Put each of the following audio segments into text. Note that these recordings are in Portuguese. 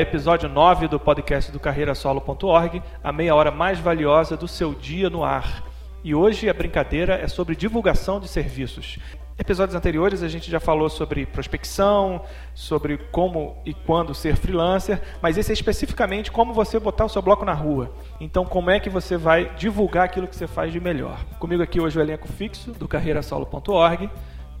episódio 9 do podcast do carreirasolo.org, a meia hora mais valiosa do seu dia no ar. E hoje a brincadeira é sobre divulgação de serviços. Episódios anteriores a gente já falou sobre prospecção, sobre como e quando ser freelancer, mas esse é especificamente como você botar o seu bloco na rua. Então, como é que você vai divulgar aquilo que você faz de melhor? Comigo aqui hoje o elenco fixo do carreirasolo.org.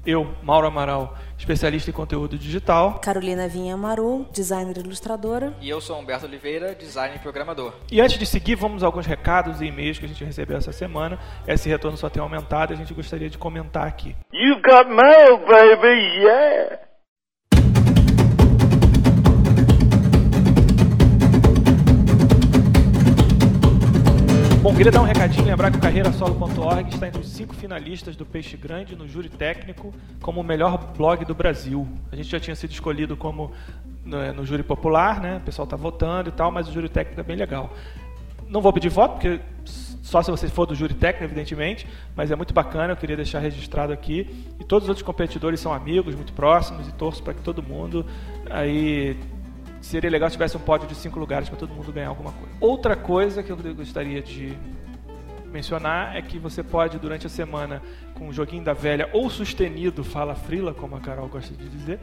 Eu, Mauro Amaral, especialista em conteúdo digital. Carolina Vinha Maru, designer e ilustradora. E eu sou Humberto Oliveira, designer e programador. E antes de seguir, vamos a alguns recados e e-mails que a gente recebeu essa semana. Esse retorno só tem aumentado e a gente gostaria de comentar aqui. You've got mail, baby, yeah! Bom, queria dar um recadinho, lembrar que o carreirasolo.org está entre os cinco finalistas do Peixe Grande no júri técnico como o melhor blog do Brasil. A gente já tinha sido escolhido como no, no júri popular, né? O pessoal está votando e tal, mas o júri técnico é bem legal. Não vou pedir voto, porque só se você for do júri técnico, evidentemente, mas é muito bacana, eu queria deixar registrado aqui. E todos os outros competidores são amigos, muito próximos, e torço para que todo mundo aí seria legal se tivesse um pódio de cinco lugares para todo mundo ganhar alguma coisa. Outra coisa que eu gostaria de mencionar é que você pode, durante a semana, com o joguinho da velha ou sustenido, fala frila, como a Carol gosta de dizer,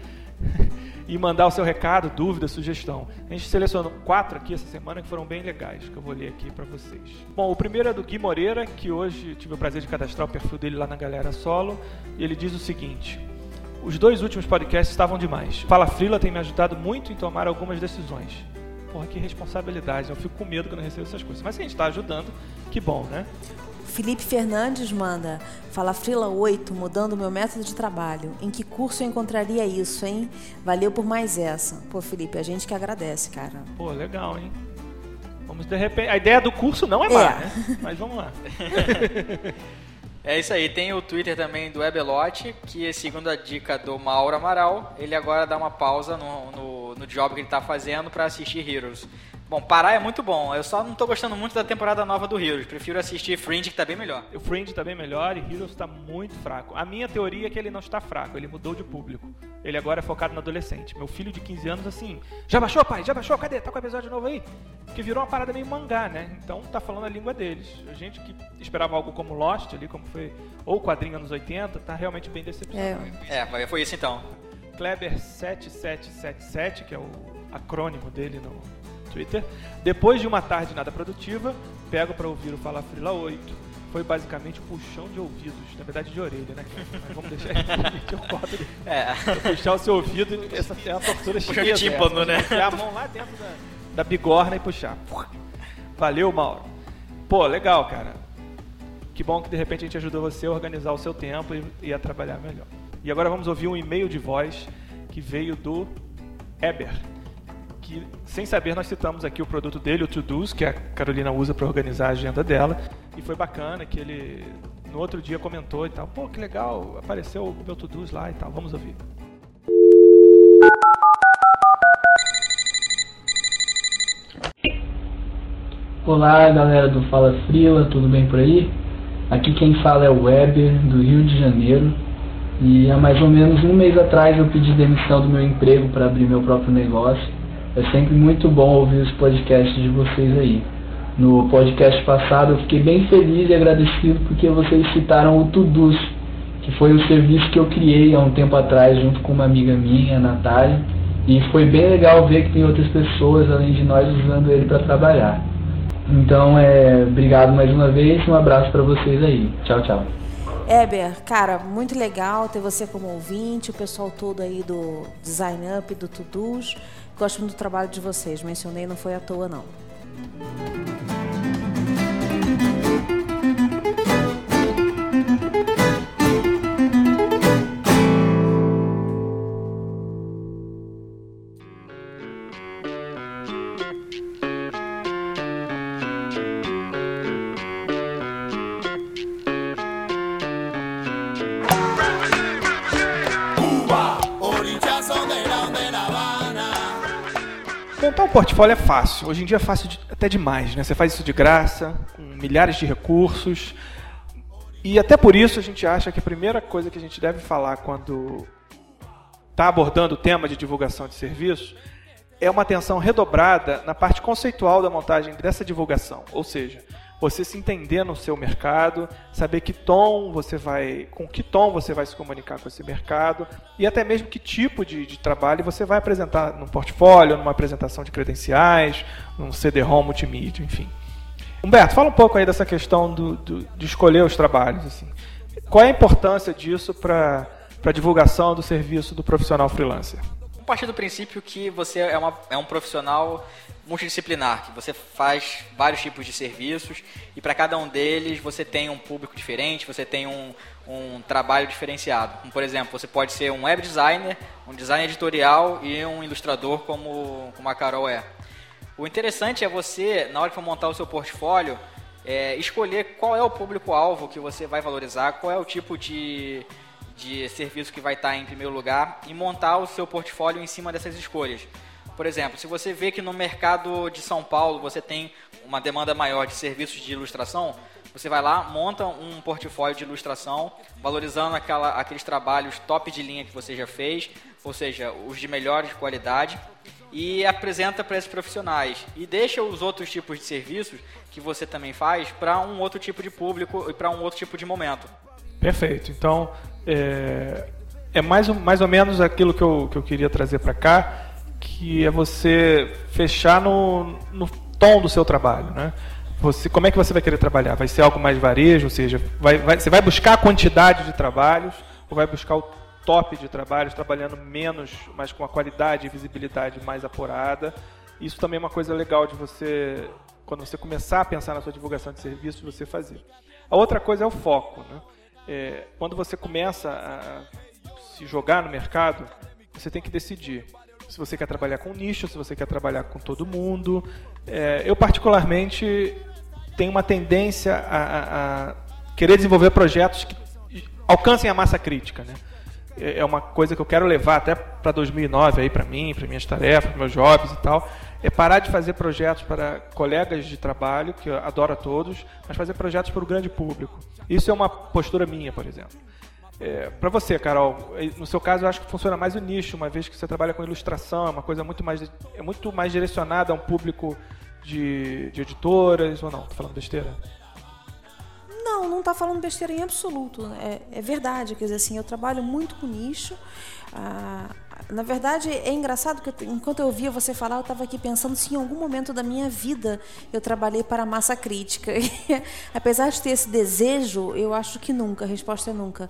e mandar o seu recado, dúvida, sugestão. A gente selecionou quatro aqui essa semana que foram bem legais, que eu vou ler aqui para vocês. Bom, o primeiro é do Gui Moreira, que hoje tive o prazer de cadastrar o perfil dele lá na Galera Solo, e ele diz o seguinte: os dois últimos podcasts estavam demais. Fala Frila tem me ajudado muito em tomar algumas decisões. Porra, que responsabilidade. Eu fico com medo quando eu recebo essas coisas. Mas se a gente está ajudando, que bom, né? Felipe Fernandes manda: Fala Frila 8, mudando meu método de trabalho. Em que curso eu encontraria isso, hein? Valeu por mais essa. Pô, Felipe, a gente que agradece, cara. Pô, legal, hein? Vamos de repente. A ideia do curso não é má, É. né? Mas vamos lá. É isso aí, tem o Twitter também do Ebelote, que segundo a dica do Mauro Amaral, ele agora dá uma pausa no, no, no job que ele tá fazendo para assistir Heroes. Bom, parar é muito bom, eu só não tô gostando muito da temporada nova do Heroes, prefiro assistir Fringe que tá bem melhor. O Fringe tá bem melhor e Heroes tá muito fraco. A minha teoria é que ele não está fraco, ele mudou de público. Ele agora é focado no adolescente. Meu filho de 15 anos, assim, já baixou, pai? Já baixou? Cadê? Tá com o episódio novo aí? Que virou uma parada meio mangá, né? Então tá falando a língua deles. A gente que esperava algo como Lost ali, como foi, ou quadrinho anos 80, tá realmente bem decepcionado. É, É, mas foi isso então. Kleber7777, que é o acrônimo dele no Twitter. Depois de uma tarde nada produtiva, pego pra ouvir o Fala Frila 8. Foi basicamente um puxão de ouvidos, na verdade de orelha, né? Mas vamos deixar isso, eu corto. É, Puxar o seu ouvido, essa é uma tortura chinesa. de tímpano, né? Enfiar a mão lá dentro da, da bigorna e puxar. Valeu, Mauro. Pô, legal, cara. Que bom que de repente a gente ajudou você a organizar o seu tempo e, e a trabalhar melhor. E agora vamos ouvir um e-mail de voz que veio do Eber. Que, sem saber, nós citamos aqui o produto dele, o To-Dos, que a Carolina usa para organizar a agenda dela. E foi bacana que ele, no outro dia, comentou e tal. Pô, que legal, apareceu o meu To-Dos lá e tal. Vamos ouvir. Olá galera do Fala Frila, tudo bem por aí? Aqui quem fala é o Weber, do Rio de Janeiro. E há mais ou menos um mês atrás eu pedi demissão do meu emprego para abrir meu próprio negócio. É sempre muito bom ouvir os podcasts de vocês aí. No podcast passado eu fiquei bem feliz e agradecido porque vocês citaram o Tudus, que foi um serviço que eu criei há um tempo atrás junto com uma amiga minha, a Natália. E foi bem legal ver que tem outras pessoas além de nós usando ele para trabalhar. Então, é, obrigado mais uma vez, um abraço para vocês aí. Tchau, tchau. Eber, cara, muito legal ter você como ouvinte, o pessoal todo aí do Design Up, do Tudus. Gosto muito do trabalho de vocês, mencionei, não foi à toa não. Portfólio é fácil. Hoje em dia é fácil de, até demais, né? Você faz isso de graça, com milhares de recursos. E até por isso a gente acha que a primeira coisa que a gente deve falar quando está abordando o tema de divulgação de serviço é uma atenção redobrada na parte conceitual da montagem dessa divulgação. Ou seja, você se entender no seu mercado, saber que tom você vai, com que tom você vai se comunicar com esse mercado e até mesmo que tipo de, de trabalho você vai apresentar no portfólio, numa apresentação de credenciais, num CD-ROM multimídia, enfim. Humberto, fala um pouco aí dessa questão do, do, de escolher os trabalhos. Assim. Qual é a importância disso para a divulgação do serviço do profissional freelancer? Partir do princípio que você é, uma, é um profissional multidisciplinar, que você faz vários tipos de serviços e para cada um deles você tem um público diferente, você tem um, um trabalho diferenciado. Como, por exemplo, você pode ser um web designer, um design editorial e um ilustrador como, como a Carol é. O interessante é você, na hora que montar o seu portfólio, é, escolher qual é o público-alvo que você vai valorizar, qual é o tipo de, de serviço que vai estar em primeiro lugar e montar o seu portfólio em cima dessas escolhas. Por exemplo, se você vê que no mercado de São Paulo você tem uma demanda maior de serviços de ilustração, você vai lá, monta um portfólio de ilustração, valorizando aquela, aqueles trabalhos top de linha que você já fez, ou seja, os de melhor qualidade, e apresenta para esses profissionais e deixa os outros tipos de serviços que você também faz para um outro tipo de público e para um outro tipo de momento. Perfeito. Então, é, é mais, mais ou menos aquilo que eu, que eu queria trazer para cá, que é você fechar no, no tom do seu trabalho, né? Você, como é que você vai querer trabalhar? Vai ser algo mais varejo, ou seja, vai, vai, você vai buscar a quantidade de trabalhos ou vai buscar o top de trabalhos, trabalhando menos, mas com a qualidade e visibilidade mais apurada. Isso também é uma coisa legal de você, quando você começar a pensar na sua divulgação de serviços, você fazer. A outra coisa é o foco. Né? É, quando você começa a se jogar no mercado, você tem que decidir se você quer trabalhar com nicho, se você quer trabalhar com todo mundo. É, eu, particularmente, tenho uma tendência a, a, a querer desenvolver projetos que alcancem a massa crítica. Né? É, é uma coisa que eu quero levar até para 2009 aí para mim, para minhas tarefas, meus jobs e tal, é parar de fazer projetos para colegas de trabalho, que eu adoro a todos, mas fazer projetos para o grande público. Isso é uma postura minha, por exemplo. É, para você, Carol, no seu caso eu acho que funciona mais o nicho, uma vez que você trabalha com ilustração, é uma coisa muito mais, é muito mais direcionada a um público de, de editoras, ou não? Tô falando besteira? Não, não está falando besteira em absoluto. É, é, verdade. Quer dizer, assim, eu trabalho muito com nicho. Ah, na verdade, é engraçado que enquanto eu ouvia você falar, eu estava aqui pensando se em algum momento da minha vida eu trabalhei para a massa crítica. E, apesar de ter esse desejo, eu acho que nunca. A resposta é nunca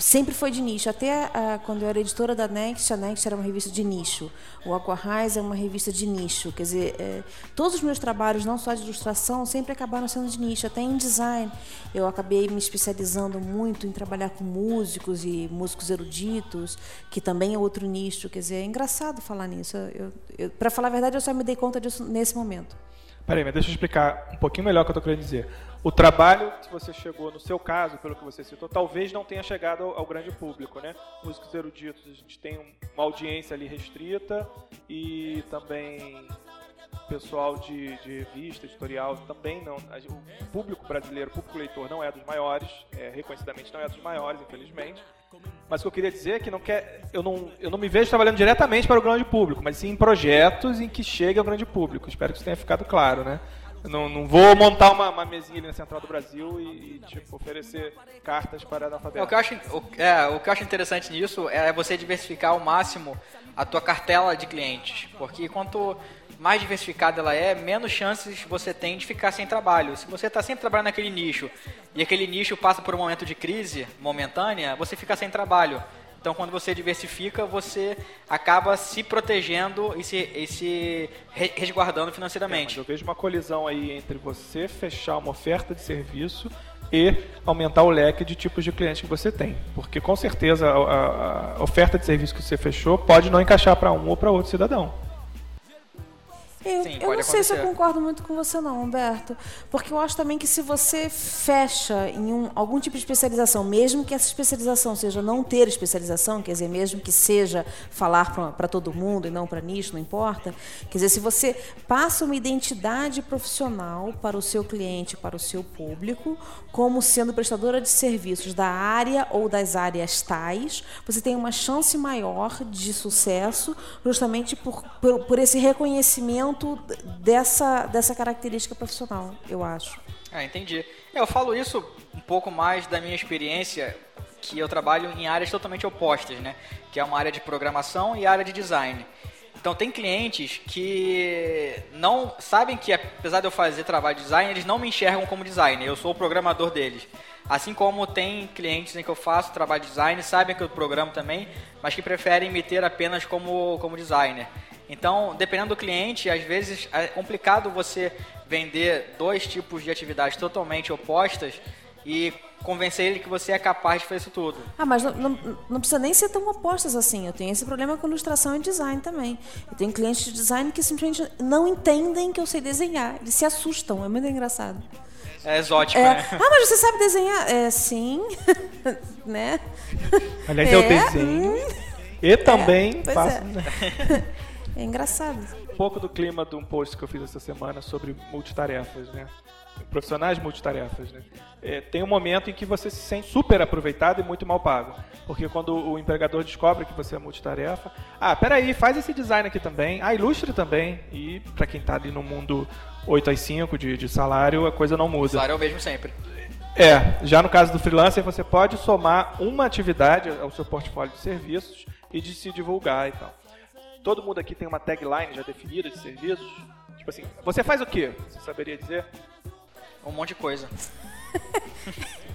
sempre foi de nicho. Até uh, quando eu era editora da Next, a Next era uma revista de nicho. O Aqua Rise é uma revista de nicho. Quer dizer, é, todos os meus trabalhos, não só de ilustração, sempre acabaram sendo de nicho. Até em design, eu acabei me especializando muito em trabalhar com músicos e músicos eruditos, que também é outro nicho. Quer dizer, é engraçado falar nisso. Para falar a verdade, eu só me dei conta disso nesse momento. Peraí, mas deixa eu explicar um pouquinho melhor o que eu estou querendo dizer. O trabalho que você chegou, no seu caso, pelo que você citou, talvez não tenha chegado ao, ao grande público, né? Músicos eruditos, a gente tem uma audiência ali restrita e também pessoal de, de revista, editorial, também não. O público brasileiro, o público leitor não é dos maiores, é, reconhecidamente não é dos maiores, infelizmente. Mas o que eu queria dizer é que não quer, eu, não, eu não me vejo trabalhando diretamente para o grande público, mas sim em projetos em que chegue ao grande público. Espero que isso tenha ficado claro, né? Não, não vou montar uma, uma mesinha ali na Central do Brasil e, e tipo, oferecer cartas para analfabetos. O que, eu acho, o, é, o que eu acho interessante nisso é você diversificar ao máximo a tua cartela de clientes. Porque quanto mais diversificada ela é, menos chances você tem de ficar sem trabalho. Se você está sempre trabalhando naquele nicho e aquele nicho passa por um momento de crise momentânea, você fica sem trabalho. Então, quando você diversifica, você acaba se protegendo e se, e se resguardando financeiramente. É, eu vejo uma colisão aí entre você fechar uma oferta de serviço e aumentar o leque de tipos de clientes que você tem. Porque, com certeza, a, a oferta de serviço que você fechou pode não encaixar para um ou para outro cidadão. Eu, sim, eu não sei se eu acontecer. concordo muito com você não, Humberto, porque eu acho também que se você fecha em um, algum tipo de especialização, mesmo que essa especialização seja não ter especialização, quer dizer, mesmo que seja falar para todo mundo e não para nicho, não importa, quer dizer, se você passa uma identidade profissional para o seu cliente, para o seu público, como sendo prestadora de serviços da área ou das áreas tais, você tem uma chance maior de sucesso justamente por, por, por esse reconhecimento dessa, dessa característica profissional, eu acho. Ah, entendi. Eu falo isso um pouco mais da minha experiência, que eu trabalho em áreas totalmente opostas, né? Que é uma área de programação e área de design. Então tem clientes que não sabem que apesar de eu fazer trabalho de design, eles não me enxergam como designer. Eu sou o programador deles. Assim como tem clientes em que eu faço trabalho de design, sabem que eu programo também, mas que preferem me ter apenas como, como designer. Então, dependendo do cliente, às vezes é complicado você vender dois tipos de atividades totalmente opostas e convencer ele que você é capaz de fazer isso tudo. Ah, mas não, não, não precisa nem ser tão opostas assim. Eu tenho esse problema com ilustração e design também. Eu tenho clientes de design que simplesmente não entendem que eu sei desenhar. Eles se assustam. É muito engraçado. É exótico, É, né? ah, mas você sabe desenhar? É, sim. né? Aliás, eu É, desenho. hum. E também pois faço é. É engraçado. um pouco do clima de um post que eu fiz essa semana sobre multitarefas, né? Profissionais multitarefas, né? É, tem um momento em que você se sente super aproveitado e muito mal pago. Porque quando o empregador descobre que você é multitarefa, ah, peraí, faz esse design aqui também, ah, ilustre também. E para quem tá ali no mundo 8 às 5 de, de salário, a coisa não O muda. salário é o mesmo sempre. É, já no caso do freelancer, você pode somar uma atividade ao seu portfólio de serviços e de se divulgar e tal. Todo mundo aqui tem uma tagline já definida de serviços. Tipo assim, você faz o quê? Você saberia dizer? Um monte de coisa.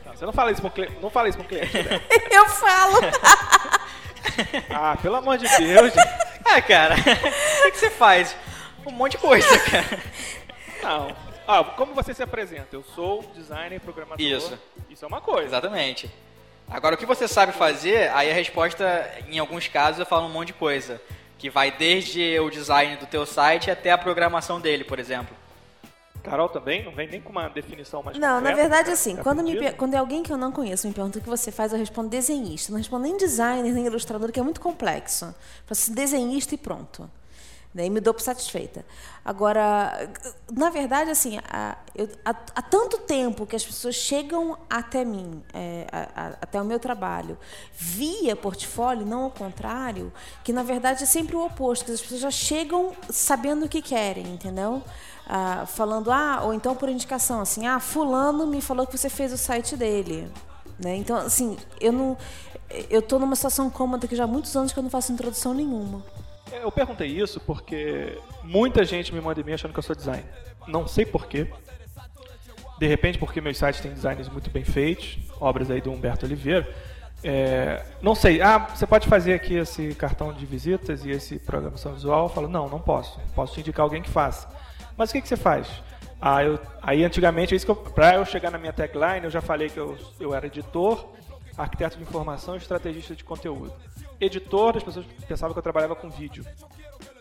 Não, você não fala isso com o cliente. Não fala isso com o cliente. né? Eu falo. Ah, pelo amor de Deus. Ah, cara, o que, que você faz? Um monte de coisa, cara. Não. Ah, como você se apresenta? Eu sou designer e programador. Isso. Isso é uma coisa. Exatamente. Agora, o que você sabe fazer, aí a resposta, em alguns casos, eu falo um monte de coisa. Que vai desde o design do teu site até a programação dele, por exemplo. Carol também não vem nem com uma definição mais Não, na concreta, verdade, tá- assim, tá quando, me, quando é alguém que eu não conheço me pergunta o que você faz, eu respondo desenhista. Não respondo nem designer, nem ilustrador, que é muito complexo. Faço desenhista e pronto. Daí me dou por satisfeita. Agora, na verdade, assim, há, eu- há- há tanto tempo que as pessoas chegam até mim, é, a- a- até o meu trabalho, via portfólio, não ao contrário, que na verdade é sempre o oposto, que as pessoas já chegam sabendo o que querem, entendeu? Ah, falando, ah, ou então por indicação, assim, ah, fulano me falou que você fez o site dele. Né? Então, assim, eu não. Eu tô numa situação cômoda que já há muitos anos que eu não faço introdução nenhuma. Eu perguntei isso porque muita gente me manda e-mail achando que eu sou designer. Não sei porquê. De repente, porque meus sites têm designs muito bem feitos, obras aí do Humberto Oliveira. É, não sei, ah, você pode fazer aqui esse cartão de visitas e esse programação visual? Eu falo, não, não posso. Posso te indicar alguém que faça. Mas o que, que você faz? Ah, eu, aí antigamente, é isso pra eu chegar na minha tagline, eu já falei que eu, eu era editor, arquiteto de informação e estrategista de conteúdo. Editor, as pessoas pensavam que eu trabalhava com vídeo.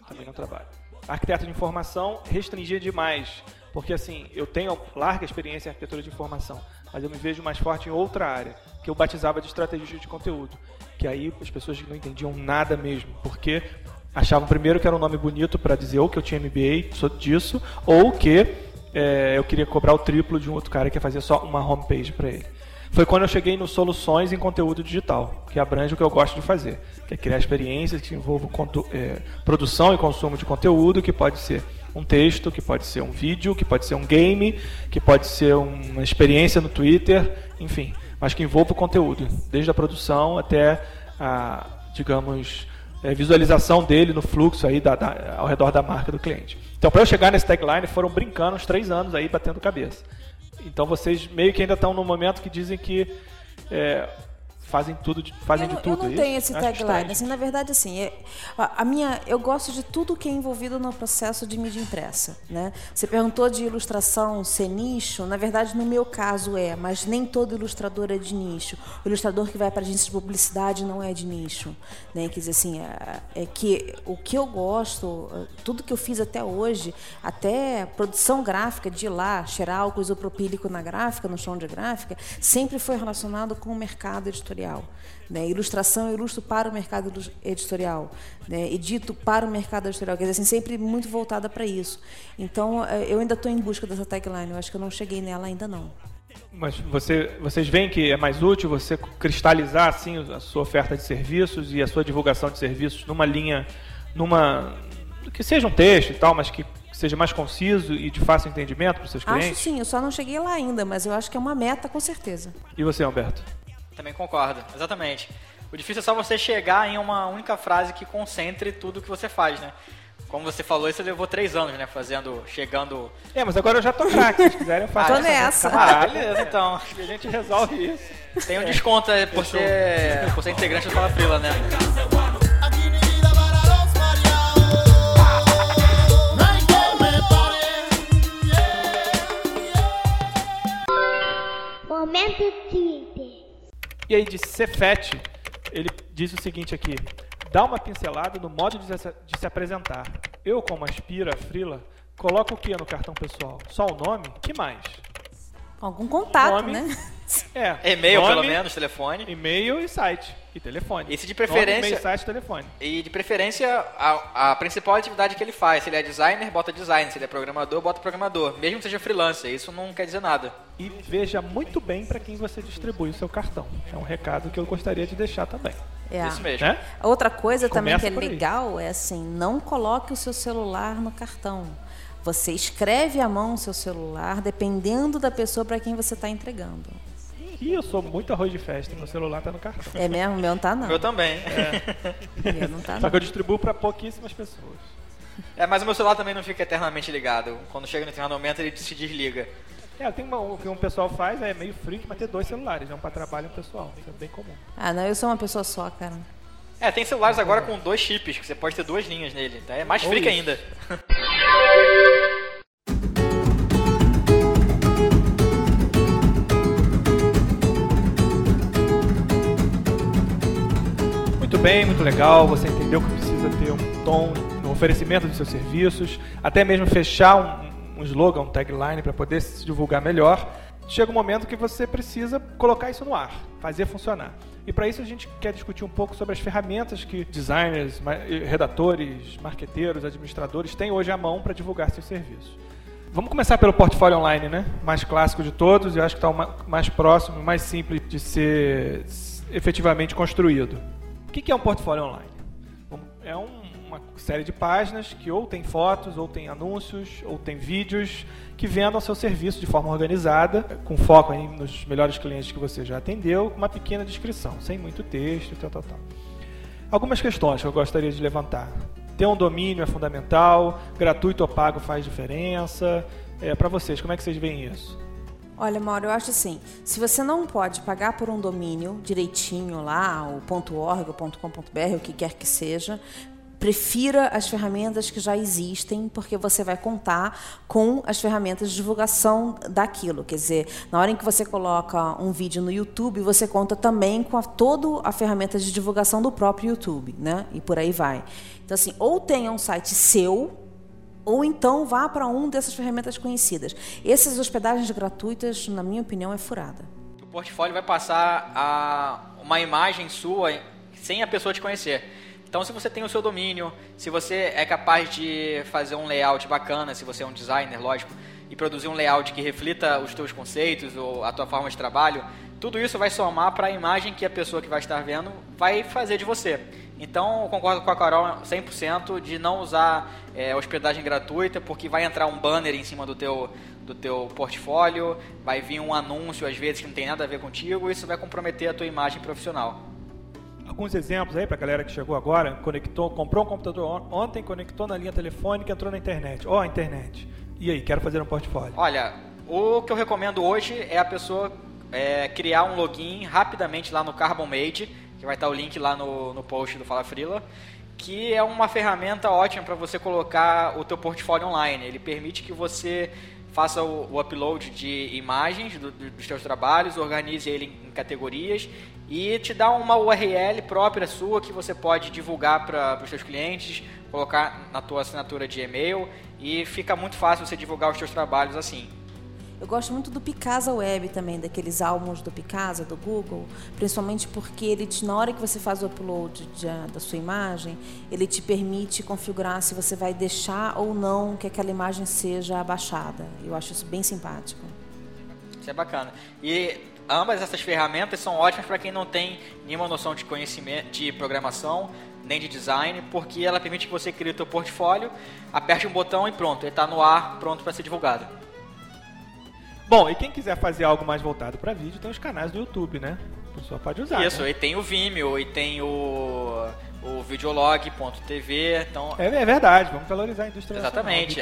Também não trabalho. Arquiteto de informação restringia demais, porque assim, eu tenho larga experiência em arquitetura de informação, mas eu me vejo mais forte em outra área, que eu batizava de estrategista de conteúdo, que aí as pessoas não entendiam nada mesmo, porque achavam primeiro que era um nome bonito para dizer ou que eu tinha MBA sou disso, ou que é, eu queria cobrar o triplo de um outro cara que ia fazer só uma homepage para ele. Foi quando eu cheguei no Soluções em Conteúdo Digital, que abrange o que eu gosto de fazer, que é criar experiências que envolvam é, produção e consumo de conteúdo, que pode ser um texto, que pode ser um vídeo, que pode ser um game, que pode ser uma experiência no Twitter, enfim, mas que envolva o conteúdo, desde a produção até a, digamos, é, visualização dele no fluxo aí da- da- ao redor da marca do cliente. Então, para eu chegar nesse tagline, foram brincando uns três anos aí, batendo cabeça. Então vocês meio que ainda estão no momento que dizem que é, fazem tudo, de, fazem não, de tudo. Eu não é tenho isso? esse tagline. Assim, na verdade, assim, é- a, a minha, eu gosto de tudo que é envolvido no processo de mídia impressa. Né? Você perguntou de ilustração ser nicho. Na verdade, no meu caso é, mas nem todo ilustrador é de nicho. O ilustrador que vai para agência de publicidade não é de nicho. Né? Quer dizer, assim, é, é que o que eu gosto, tudo que eu fiz até hoje, até produção gráfica de lá, cheirar álcool isopropílico na gráfica, no chão de gráfica, sempre foi relacionado com o mercado editorial. Né? Ilustração eu ilustro para o mercado editorial, né? edito para o mercado editorial, quer dizer, assim, sempre muito voltada para isso. Então, eh, eu ainda estou em busca dessa tagline, eu acho que eu não cheguei nela ainda não. Mas você, vocês veem que é mais útil você cristalizar assim a sua oferta de serviços e a sua divulgação de serviços numa linha, numa que seja um texto e tal, mas que seja mais conciso e de fácil entendimento para os seus Acho clientes? sim, eu só não cheguei lá ainda, mas eu acho que é uma meta com certeza. E você, Humberto? Também concordo, exatamente. O difícil é só você chegar em uma única frase que concentre tudo que você faz, né? Como você falou, isso levou três anos, né? Fazendo, chegando. É, mas agora eu já tô craque, se quiserem eu faço. Tô essa nessa. camarada. beleza, então. E a gente resolve isso. Tem um desconto é, por, ser, por ser integrante do Fala Frila, né? Momento Twitter. E aí de Cefete, ele diz o seguinte aqui: dá uma pincelada no modo de se, de se apresentar. Eu, como aspira, frila, coloco o que no cartão pessoal? Só o nome? Que mais? Algum contato, Nome. né? É, E-mail, nome, pelo menos, telefone. E-mail e site. E telefone. Esse de Nome, preferência- e-mail, site e telefone. E de preferência, a, a principal atividade que ele faz. Se ele é designer, bota design. Se ele é programador, bota programador. Mesmo que seja freelancer, isso não quer dizer nada. E veja muito bem para quem você distribui o seu cartão. É um recado que eu gostaria de deixar também. É. Isso mesmo. Né? Outra coisa também Começa que é legal é assim, não coloque o seu celular no cartão. Você escreve à mão o seu celular, dependendo da pessoa para quem você está entregando. E eu sou muito arroz de festa, meu celular tá no cartão. É mesmo? O meu não tá não. Eu também. O meu não tá Só não. que eu distribuo para pouquíssimas pessoas. É, mas o meu celular também não fica eternamente ligado. Quando chega no determinado momento, ele se desliga. É, tem uma, o que um pessoal faz é meio freak, mas ter dois celulares, um para trabalho e um pessoal. Isso é bem comum. Ah, não, eu sou uma pessoa só, cara. É, tem celulares agora com dois chips, que você pode ter duas linhas nele. Então é mais Ou freak ainda. bem, muito legal. Você entendeu que precisa ter um tom no oferecimento dos seus serviços, até mesmo fechar um, um slogan, um tagline para poder se divulgar melhor. Chega um momento que você precisa colocar isso no ar, fazer funcionar. E para isso a gente quer discutir um pouco sobre as ferramentas que designers, ma- redatores, marqueteiros, administradores têm hoje à mão para divulgar seus serviços. Vamos começar pelo portfólio online, né? Mais clássico de todos e eu acho que está mais próximo, mais simples de ser efetivamente construído. Que que é um portfólio online? É um- uma série de páginas que ou tem fotos, ou tem anúncios, ou tem vídeos que vendam seu serviço de forma organizada, com foco aí nos melhores clientes que você já atendeu, com uma pequena descrição, sem muito texto, tal, tal, tal. Algumas questões que eu gostaria de levantar. Ter um domínio é fundamental, gratuito ou pago faz diferença. É, Para vocês, como é que vocês veem isso? Olha, Mauro, eu acho assim, se você não pode pagar por um domínio direitinho lá, o .org, o .com.br, o que quer que seja, prefira as ferramentas que já existem, porque você vai contar com as ferramentas de divulgação daquilo. Quer dizer, na hora em que você coloca um vídeo no YouTube, você conta também com a, toda a ferramenta de divulgação do próprio YouTube, né? E por aí vai. Então, assim, ou tenha um site seu, ou então vá para um dessas ferramentas conhecidas. Essas hospedagens gratuitas, na minha opinião, é furada. O portfólio vai passar a uma imagem sua sem a pessoa te conhecer. Então, se você tem o seu domínio, se você é capaz de fazer um layout bacana, se você é um designer, lógico, e produzir um layout que reflita os teus conceitos ou a tua forma de trabalho, tudo isso vai somar para a imagem que a pessoa que vai estar vendo vai fazer de você. Então, eu concordo com a Carol 100% de não usar é, hospedagem gratuita, porque vai entrar um banner em cima do teu, do teu portfólio, vai vir um anúncio, às vezes, que não tem nada a ver contigo, e isso vai comprometer a tua imagem profissional. Alguns exemplos aí para a galera que chegou agora, conectou, comprou um computador on- ontem, conectou na linha telefônica, entrou na internet. Ó, a internet. E aí, quero fazer um portfólio. Olha, o que eu recomendo hoje é a pessoa é, criar um login rapidamente lá no Carbon Made, que vai estar o link lá no, no post do Fala Frila, que é uma ferramenta ótima para você colocar o teu portfólio online. Ele permite que você faça o, o upload de imagens do, do, dos seus trabalhos, organize ele em, em categorias e te dá uma URL própria sua que você pode divulgar para os seus clientes, colocar na tua assinatura de e-mail e fica muito fácil você divulgar os seus trabalhos assim. Eu gosto muito do Picasa Web também, daqueles álbuns do Picasa, do Google, principalmente porque ele te, na hora que você faz o upload de, da sua imagem, ele te permite configurar se você vai deixar ou não que aquela imagem seja abaixada. Eu acho isso bem simpático. Isso é bacana. E ambas essas ferramentas são ótimas para quem não tem nenhuma noção de conhecimento de programação nem de design, porque ela permite que você crie o seu portfólio, aperte um botão e pronto, ele está no ar, pronto para ser divulgado. Bom, e quem quiser fazer algo mais voltado para vídeo, tem os canais do YouTube, né? A pessoa pode usar. Isso, né? e tem o Vimeo, e tem o, o videolog.tv. Então... É, é, verdade, vamos valorizar a indústria Exatamente.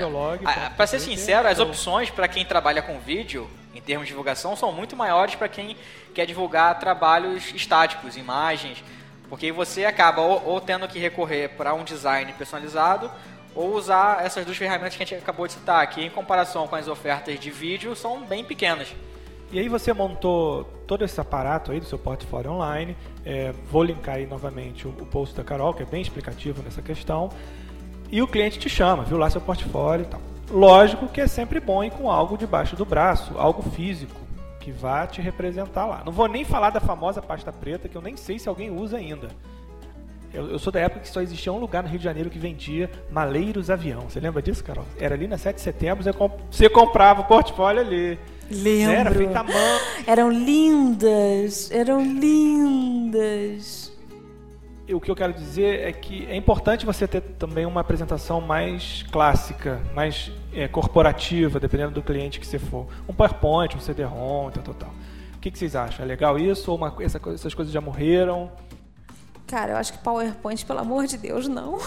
Para ser sincero, as opções para quem trabalha com vídeo, em termos de divulgação, são muito maiores para quem quer divulgar trabalhos estáticos, imagens, porque você acaba ou, ou tendo que recorrer para um design personalizado ou usar essas duas ferramentas que a gente acabou de citar, que em comparação com as ofertas de vídeo são bem pequenas. E aí você montou todo esse aparato aí do seu portfólio online. É, vou linkar aí novamente o, o, post da Carol, que é bem explicativo nessa questão. E o cliente te chama, viu lá seu portfólio e tal. Lógico que é sempre bom ir com algo debaixo do braço, algo físico, que vá te representar lá. Não vou nem falar da famosa pasta preta, que eu nem sei se alguém usa ainda. Eu, eu, sou da época que só existia um lugar no Rio de Janeiro que vendia maleiros avião. Você lembra disso, Carol? Era ali na 7 de setembro, você, comp você comprava o portfólio ali. Lembro. Era feita à mão. Eram lindas, eram lindas. O que eu quero dizer é que é importante você ter também uma apresentação mais clássica, mais é, corporativa, dependendo do cliente que você for. Um PowerPoint, um CD-ROM, tal, tal, tal. O que, que vocês acham? É legal isso ou uma, essa, essas coisas já morreram? Cara, eu acho que PowerPoint, pelo amor de Deus, não.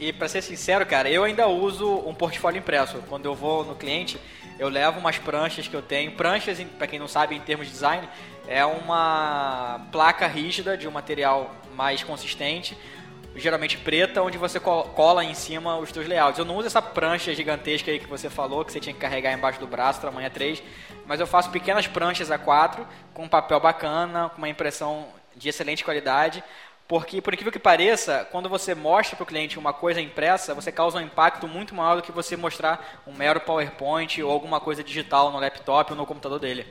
e para ser sincero, cara, eu ainda uso um portfólio impresso. Quando eu vou no cliente, eu levo umas pranchas que eu tenho. Pranchas, para quem não sabe, em termos de design, é uma placa rígida de um material mais consistente, geralmente preta, onde você cola em cima os seus layouts. Eu não uso essa prancha gigantesca aí que você falou, que você tinha que carregar embaixo do braço, tamanho 3 mas eu faço pequenas pranchas A4 com papel bacana, com uma impressão de excelente qualidade, porque, por incrível que pareça, quando você mostra para o cliente uma coisa impressa, você causa um impacto muito maior do que você mostrar um mero PowerPoint ou alguma coisa digital no laptop ou no computador dele.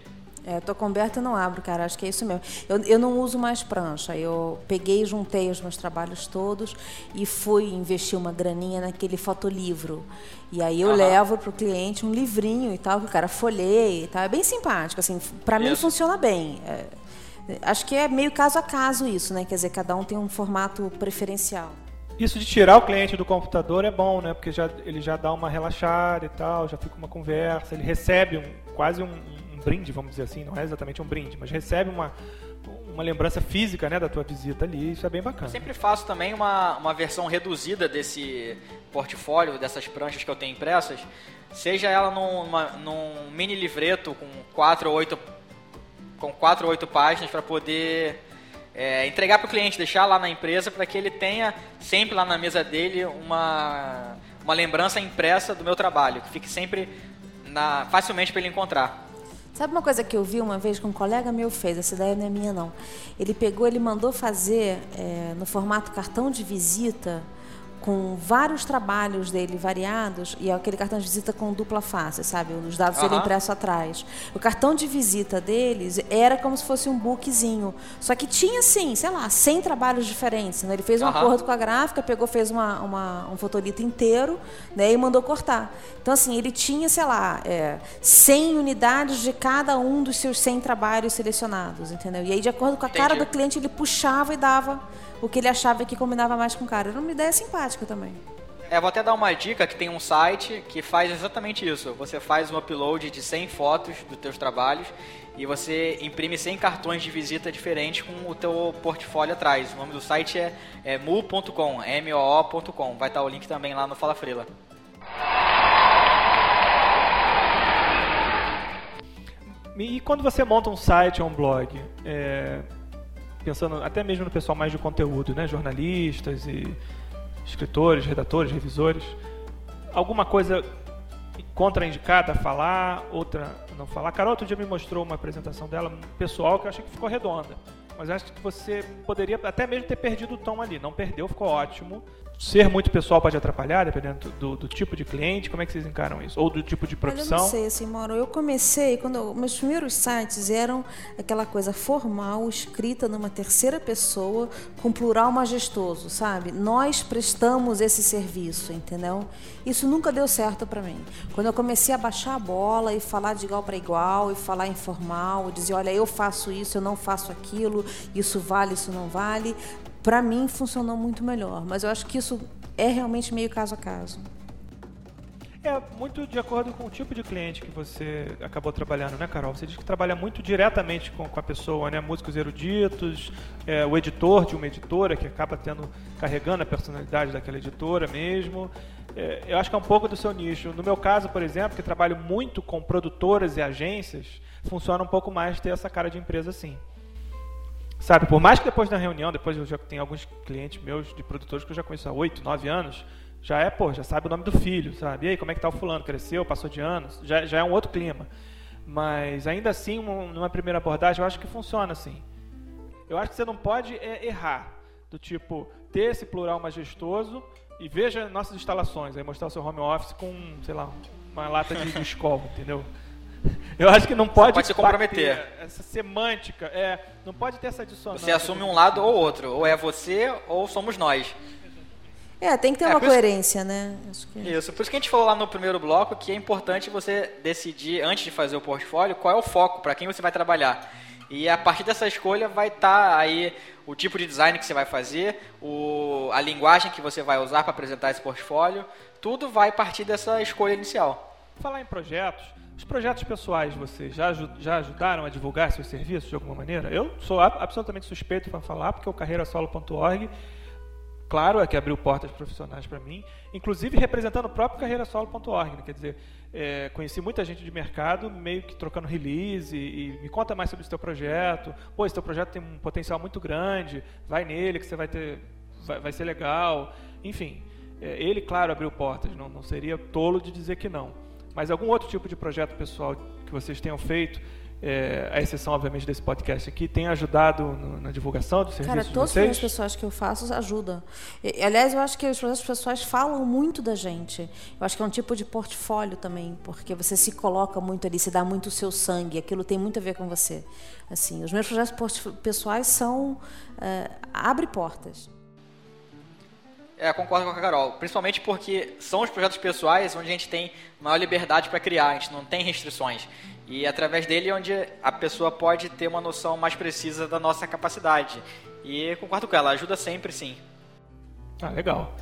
É, eu coberta e não abro, cara. Acho que é isso mesmo. Eu, eu não uso mais prancha. Eu peguei, juntei os meus trabalhos todos e fui investir uma graninha naquele fotolivro. E aí eu uhum. levo para o cliente um livrinho e tal, que o cara folheia e tal. É bem simpático, assim. Para mim funciona bem. É, acho que é meio caso a caso isso, né? Quer dizer, cada um tem um formato preferencial. Isso de tirar o cliente do computador é bom, né? Porque já, ele já dá uma relaxada e tal, já fica uma conversa, ele recebe um, quase um, brinde, vamos dizer assim, não é exatamente um brinde, mas recebe uma, uma lembrança física né, da tua visita ali, isso é bem bacana. Eu sempre faço também uma, uma versão reduzida desse portfólio, dessas pranchas que eu tenho impressas, seja ela numa, num mini livreto com quatro ou oito, com quatro ou oito páginas para poder é, entregar para o cliente, deixar lá na empresa para que ele tenha sempre lá na mesa dele uma, uma lembrança impressa do meu trabalho, que fique sempre na, facilmente para ele encontrar. Sabe uma coisa que eu vi uma vez que um colega meu fez? Essa ideia não é minha, não. Ele pegou, ele mandou fazer é, no formato cartão de visita com vários trabalhos dele variados e é aquele cartão de visita com dupla face, sabe? Os dados uhum. dele impresso atrás. O cartão de visita deles era como se fosse um bookzinho, só que tinha assim, sei lá, 100 trabalhos diferentes. Né? Ele fez um uhum. acordo com a gráfica, pegou, fez uma, uma, um fotolito inteiro né? e mandou cortar. Então, assim, ele tinha, sei lá, é, 100 unidades de cada um dos seus 100 trabalhos selecionados, entendeu? E aí, de acordo com a Entendi. cara do cliente, ele puxava e dava o que ele achava que combinava mais com o cara. Era uma ideia simpática também. É, vou até dar uma dica que tem um site que faz exatamente isso. Você faz um upload de 100 fotos dos teus trabalhos e você imprime 100 cartões de visita diferentes com o teu portfólio atrás. O nome do site é, é mu.com, M-O-O.com. Vai estar o link também lá no Fala Frila. E quando você monta um site ou um blog, é, pensando até mesmo no pessoal mais de conteúdo, né? jornalistas e escritores, redatores, revisores, alguma coisa contraindicada a falar, outra não falar. A Carol outro dia me mostrou uma apresentação dela, pessoal, que eu achei que ficou redonda. Mas acho que você poderia até mesmo ter perdido o tom ali. Não perdeu, ficou ótimo ser muito pessoal pode atrapalhar, dependendo do, do, tipo de cliente? Como é que vocês encaram isso? Ou do tipo de profissão? eu não sei, assim, Mauro. Eu comecei, quando eu, meus primeiros sites eram aquela coisa formal, escrita numa terceira pessoa, com plural majestoso, sabe? Nós prestamos esse serviço, entendeu? Isso nunca deu certo para mim. Quando eu comecei a baixar a bola e falar de igual para igual, e falar informal, dizer, olha, eu faço isso, eu não faço aquilo, isso vale, isso não vale, para mim funcionou muito melhor. Mas eu acho que isso é realmente meio caso a caso. É muito de acordo com o tipo de cliente que você acabou trabalhando, né, Carol? Você diz que trabalha muito diretamente com, com a pessoa, né? Músicos eruditos, é, o editor de uma editora que acaba tendo carregando a personalidade daquela editora mesmo. É, eu acho que é um pouco do seu nicho. No meu caso, por exemplo, que trabalho muito com produtoras e agências, funciona um pouco mais ter essa cara de empresa sim. Sabe, por mais que depois da reunião, depois eu já tenho alguns clientes meus de produtores que eu já conheço há 8, 9 anos, já é, pô, já sabe o nome do filho, sabe? E aí, como é que tá o fulano? Cresceu, passou de anos? Já, já é um outro clima. Mas ainda assim, numa primeira abordagem, eu acho que funciona assim. Eu acho que você não pode é, errar. Do tipo, ter esse plural majestoso e veja nossas instalações, aí mostrar o seu home office com, sei lá, uma lata de, de escovo, entendeu? Eu acho que não pode, pode se comprometer. Essa semântica, é, não pode ter essa dissonância. Você assume um lado ou outro, ou é você ou somos nós. É, tem que ter é, uma coerência, isso, né? Que... Isso, por isso que a gente falou lá no primeiro bloco que é importante você decidir, antes de fazer o portfólio, qual é o foco, para quem você vai trabalhar. E a partir dessa escolha vai estar tá aí o tipo de design que você vai fazer, o, a linguagem que você vai usar para apresentar esse portfólio, tudo vai partir dessa escolha inicial. Falar em projetos, os projetos pessoais, vocês já, já ajudaram a divulgar seus serviços de alguma maneira? Eu sou absolutamente suspeito para falar, porque o carreirasolo.org, claro, é que abriu portas profissionais para mim, inclusive representando o próprio carreirasolo.org. Né? Quer dizer, é, conheci muita gente de mercado, meio que trocando release, e, e me conta mais sobre o seu projeto. Pô, esse teu projeto tem um potencial muito grande, vai nele que você vai ter, vai, vai ser legal. Enfim, é, ele, claro, abriu portas, não, não seria tolo de dizer que não. Mas algum outro tipo de projeto pessoal que vocês tenham feito, é, a exceção, obviamente, desse podcast aqui, tem ajudado no, na divulgação do serviço Cara, de todos vocês? os pessoas que eu faço ajudam. E, aliás, eu acho que os projetos pessoais falam muito da gente. Eu acho que é um tipo de portfólio também, porque você se coloca muito ali, se dá muito o seu sangue, aquilo tem muito a ver com você. Assim, os meus projetos pessoais são... Uh, abre portas. É, concordo com a Carol. Principalmente porque são os projetos pessoais onde a gente tem maior liberdade para criar, a gente não tem restrições. E através dele é onde a pessoa pode ter uma noção mais precisa da nossa capacidade. E concordo com ela, ajuda sempre sim. Ah, legal.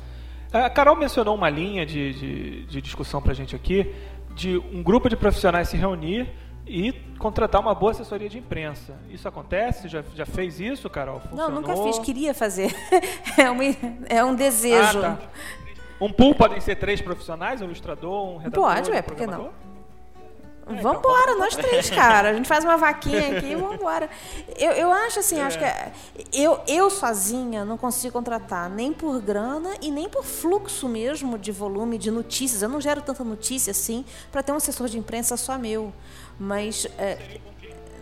A Carol mencionou uma linha de, de, de discussão para a gente aqui, de um grupo de profissionais se reunir e contratar uma boa assessoria de imprensa. Isso acontece? Já, já fez isso, Carol? Funcionou? Não, nunca fiz. Queria fazer. é, um, é um desejo. Ah, tá. Um pool podem ser três profissionais, um ilustrador, um redator, Pode, é, por que não? É, então vambora, nós três, cara. A gente faz uma vaquinha aqui e vambora. Eu, eu acho assim, é. acho que é, eu, eu sozinha não consigo contratar nem por grana e nem por fluxo mesmo de volume de notícias. Eu não gero tanta notícia assim para ter um assessor de imprensa só meu. Mas é,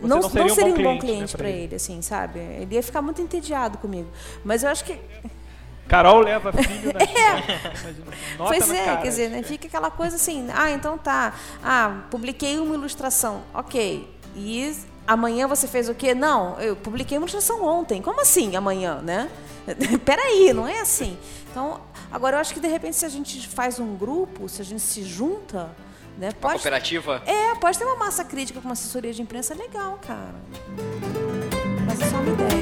não, não, seria, não seria um bom cliente, né, para ele. ele, assim, sabe? Ele ia ficar muito entediado comigo. Mas eu acho que Carol leva filho na é. Pois é, cara. quer dizer, né, fica aquela coisa assim, ah, então tá, ah, publiquei uma ilustração, ok, e amanhã você fez o quê? Não, eu publiquei uma ilustração ontem, como assim amanhã, né? Peraí, não é assim. Então, agora eu acho que de repente se a gente faz um grupo, se a gente se junta, né? Pode, cooperativa? É, pode ter uma massa crítica com uma assessoria de imprensa legal, cara. Mas é só uma ideia.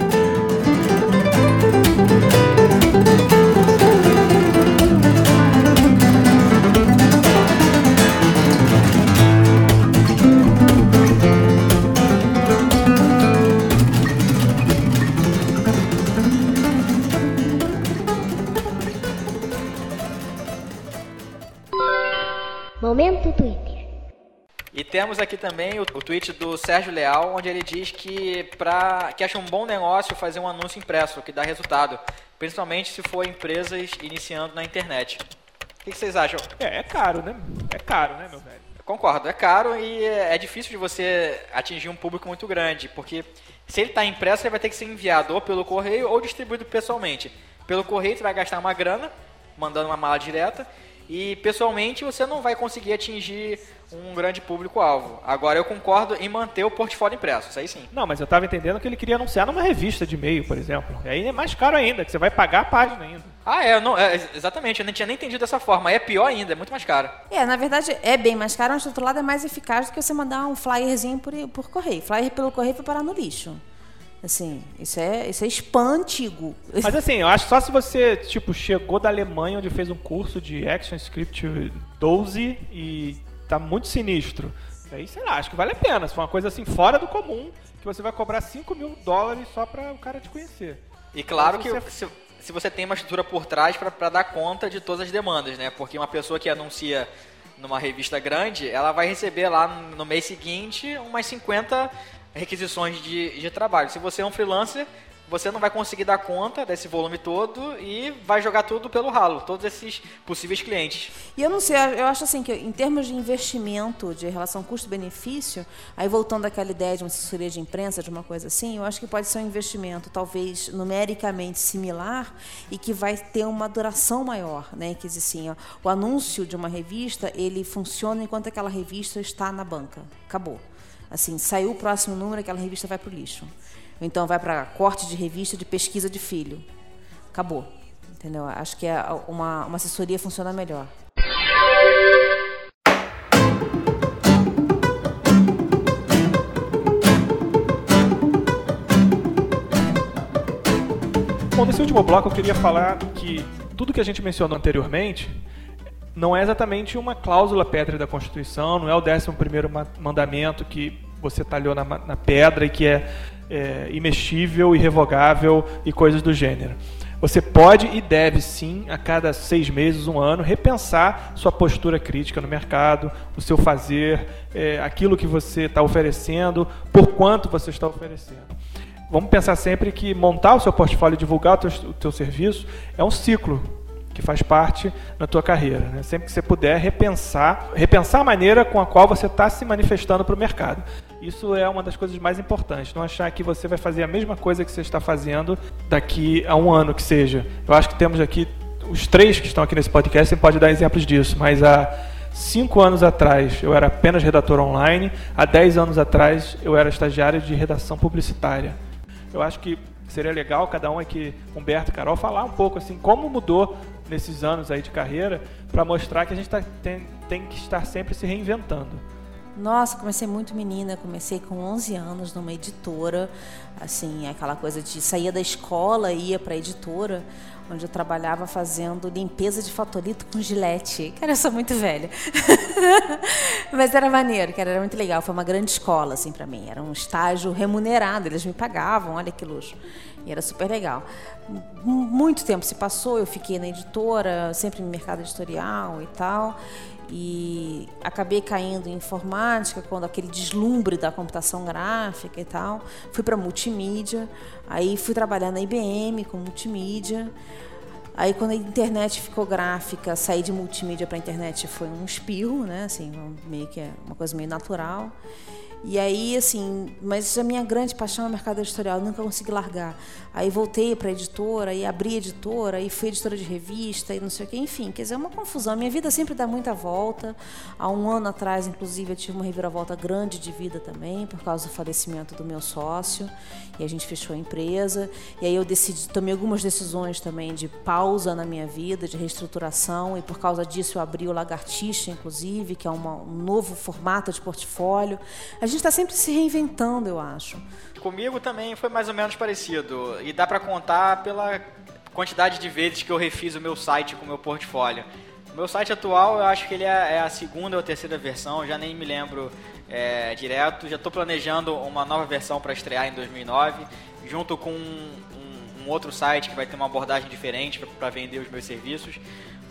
Momento Twitter. E temos aqui também o, o tweet do Sérgio Leal, onde ele diz que, pra, que acha um bom negócio fazer um anúncio impresso, que dá resultado. Principalmente se for empresas iniciando na internet. O que, que vocês acham? É, é caro, né? É caro, né, meu velho? Concordo, é caro e é difícil de você atingir um público muito grande, porque se ele está impresso, ele vai ter que ser enviado ou pelo correio ou distribuído pessoalmente. Pelo correio, você vai gastar uma grana, mandando uma mala direta, e pessoalmente você não vai conseguir atingir um grande público-alvo. Agora eu concordo em manter o portfólio impresso, isso aí sim. Não, mas eu estava entendendo que ele queria anunciar numa revista de e-mail, por exemplo. E aí é mais caro ainda, que você vai pagar a página ainda. Ah, é, não, é, exatamente, eu nem tinha nem entendido dessa forma. Aí é pior ainda, é muito mais caro. É, na verdade é bem mais caro, mas do outro lado é mais eficaz do que você mandar um flyerzinho por, por correio. Flyer pelo correio foi parar no lixo. Assim, isso é, isso é spam antigo. Mas assim, eu acho que só se você, tipo, chegou da Alemanha, onde fez um curso de ActionScript 12 e tá muito sinistro. Aí, sei lá, acho que vale a pena. Se for uma coisa assim fora do comum, que você vai cobrar 5 mil dólares só para o cara te conhecer. E claro que você- se, se você tem uma estrutura por trás para dar conta de todas as demandas, né? Porque uma pessoa que anuncia numa revista grande, ela vai receber lá no mês seguinte umas 50 requisições de, de trabalho. Se você é um freelancer, você não vai conseguir dar conta desse volume todo e vai jogar tudo pelo ralo, todos esses possíveis clientes. E eu não sei, eu acho assim que em termos de investimento, de relação custo-benefício, aí voltando àquela ideia de uma assessoria de imprensa, de uma coisa assim, eu acho que pode ser um investimento talvez numericamente similar e que vai ter uma duração maior, né? Que assim, ó, o anúncio de uma revista, ele funciona enquanto aquela revista está na banca. Acabou. Assim, saiu o próximo número, aquela revista vai para o lixo. Ou então vai para corte de revista de pesquisa de filho. Acabou. Entendeu? Acho que é uma, uma assessoria funciona melhor. Bom, nesse último bloco eu queria falar que tudo que a gente mencionou anteriormente não é exatamente uma cláusula pétrea da Constituição, não é o 11 mandamento que você talhou na, na pedra e que é, é imexível, irrevogável e coisas do gênero. Você pode e deve sim, a cada seis meses, um ano, repensar sua postura crítica no mercado, o seu fazer, é, aquilo que você está oferecendo, por quanto você está oferecendo. Vamos pensar sempre que montar o seu portfólio e divulgar o teu, o teu serviço é um ciclo que faz parte na tua carreira. Né? Sempre que você puder repensar, repensar a maneira com a qual você está se manifestando para o mercado. Isso é uma das coisas mais importantes. Não achar que você vai fazer a mesma coisa que você está fazendo daqui a um ano que seja. Eu acho que temos aqui os três que estão aqui nesse podcast, você pode dar exemplos disso, mas há cinco anos atrás eu era apenas redator online, há dez anos atrás eu era estagiário de redação publicitária. Eu acho que seria legal cada um aqui, Humberto e Carol, falar um pouco assim como mudou nesses anos aí de carreira para mostrar que a gente tá, tem, tem que estar sempre se reinventando. Nossa, comecei muito menina, comecei com 11 anos numa editora, assim, aquela coisa de saía da escola e ia para a editora, onde eu trabalhava fazendo limpeza de fatolito com gilete. Cara, eu sou muito velha. Mas era maneiro, cara, era muito legal, foi uma grande escola assim para mim, era um estágio remunerado, eles me pagavam, olha que luxo. E era super legal. Muito tempo se passou, eu fiquei na editora, sempre no mercado editorial e tal. E acabei caindo em informática quando aquele deslumbre da computação gráfica e tal. Fui para multimídia aí fui trabalhar na IBM com multimídia. Aí quando a internet ficou gráfica sair de multimídia para internet foi um espirro né? Assim meio que é uma coisa meio natural e aí, assim, mas a minha grande paixão é o mercado editorial, eu nunca consegui largar. Aí voltei para editora, e abri editora, e fui editora de revista, e não sei o quê. Enfim, quer dizer, é uma confusão. Minha vida sempre dá muita volta. Há um ano atrás, inclusive, eu tive uma reviravolta grande de vida também, por causa do falecimento do meu sócio, e a gente fechou a empresa. E aí eu decidi, tomei algumas decisões também de pausa na minha vida, de reestruturação, e por causa disso eu abri o Lagartixa, inclusive, que é uma, um novo formato de portfólio. A gente está sempre se reinventando, eu acho. Comigo também foi mais ou menos parecido. E dá para contar pela quantidade de vezes que eu refiz o meu site com o meu portfólio. O meu site atual, eu acho que ele é a segunda ou terceira versão, já nem me lembro é, direto. Já estou planejando uma nova versão para estrear em 2009, junto com um, um, outro site que vai ter uma abordagem diferente para vender os meus serviços.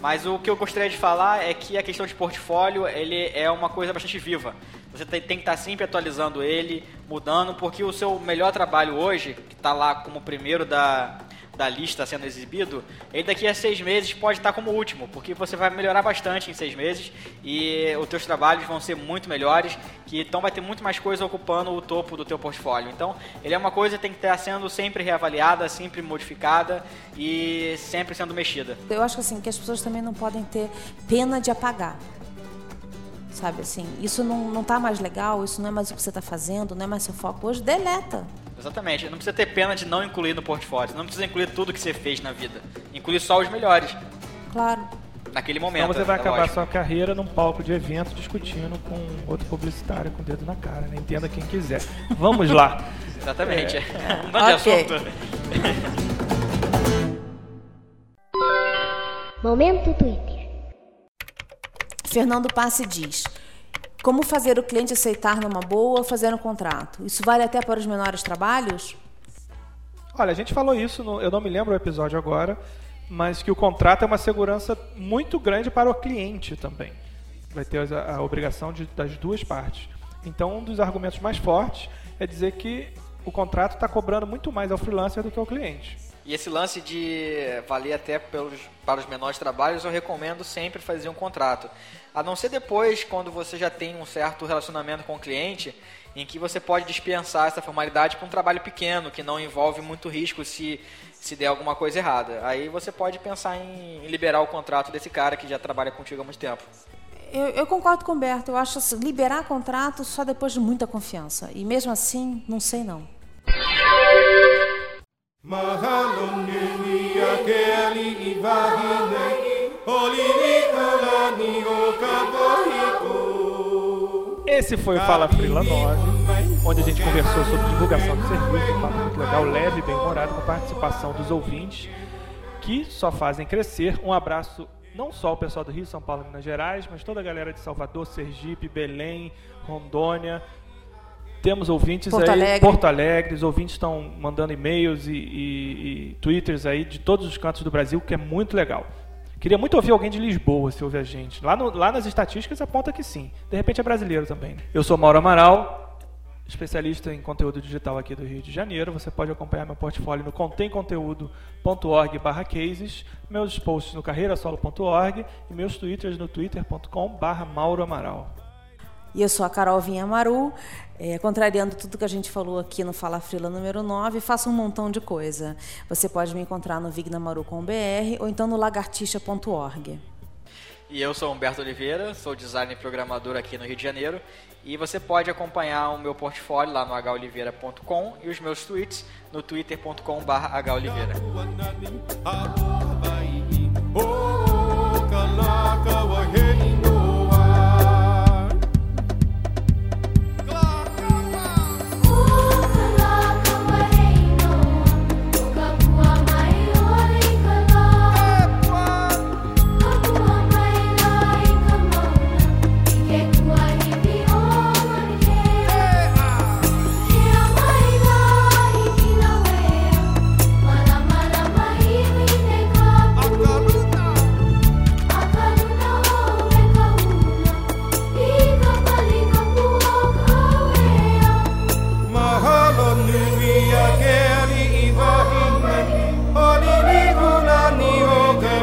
Mas o que eu gostaria de falar é que a questão de portfólio ele é uma coisa bastante viva. Você tem, tem que estar sempre atualizando ele, mudando, porque o seu melhor trabalho hoje, que está lá como primeiro da, da lista sendo exibido, ele daqui a seis meses pode estar como último, porque você vai melhorar bastante em seis meses e os teus trabalhos vão ser muito melhores, que então vai ter muito mais coisa ocupando o topo do teu portfólio. Então, ele é uma coisa que tem que estar sendo sempre reavaliada, sempre modificada e sempre sendo mexida. Eu acho assim que as pessoas também não podem ter pena de apagar. Sabe assim, isso não, não tá mais legal, isso não é mais o que você está fazendo, não é mais seu foco hoje, deleta. Exatamente. Não precisa ter pena de não incluir no portfólio. Não precisa incluir tudo que você fez na vida. Incluir só os melhores. Claro. Naquele momento. Então você vai é acabar lógico. sua carreira num palco de evento discutindo com outro publicitário com o dedo na cara, né? Entenda quem quiser. Vamos lá. Exatamente. É. Mande Ok. assunto. Momento Twitter. Fernando Passe diz: Como fazer o cliente aceitar numa boa fazer um contrato? Isso vale até para os menores trabalhos? Olha, a gente falou isso, no- eu não me lembro o episódio agora, mas que o contrato é uma segurança muito grande para o cliente também. Vai ter a, a obrigação de- das duas partes. Então, um dos argumentos mais fortes é dizer que o contrato está cobrando muito mais ao freelancer do que ao cliente. E esse lance de valer até pelos, para os menores trabalhos, eu recomendo sempre fazer um contrato. A não ser depois, quando você já tem um certo relacionamento com o cliente, em que você pode dispensar essa formalidade para um trabalho pequeno, que não envolve muito risco se, se der alguma coisa errada. Aí você pode pensar em, em liberar o contrato desse cara que já trabalha contigo há muito tempo. Eu, eu concordo com o Berto. Eu acho assim, liberar contrato só depois de muita confiança. E mesmo assim, não sei não. Mahalo nini a ke ali i wahine Olini Esse foi o Fala Frila 9, onde a gente conversou sobre divulgação de serviço, um papo muito legal, leve e bem-humorado, com participação dos ouvintes, que só fazem crescer. Um abraço não só ao pessoal do Rio, São Paulo e Minas Gerais, mas toda a galera de Salvador, Sergipe, Belém, Rondônia. Temos ouvintes Porto aí, Alegre. Porto Alegre, os ouvintes estão mandando e-mails e, e- e twitters aí de todos os cantos do Brasil, que é muito legal. Queria muito ouvir alguém de Lisboa, se ouve a gente. Lá, no- lá nas estatísticas aponta que sim. De repente é brasileiro também. né? Eu sou Mauro Amaral, especialista em conteúdo digital aqui do Rio de Janeiro. Você pode acompanhar meu portfólio no contemconteúdo.org barra cases, meus posts no carreirasolo.org e meus twitters no twitter.com barra Mauro Amaral. E eu sou a Carol Vinha Maru, é, contrariando tudo que a gente falou aqui no Fala Frila número 9, faço um montão de coisa. Você pode me encontrar no Vignamaru com BR ou então no lagartixa.org. E eu sou Humberto Oliveira, sou designer e programador aqui no Rio de Janeiro. E você pode acompanhar o meu portfólio lá no holiveira.com e os meus tweets no twitter.com.br holiveira. O kalaka wa hei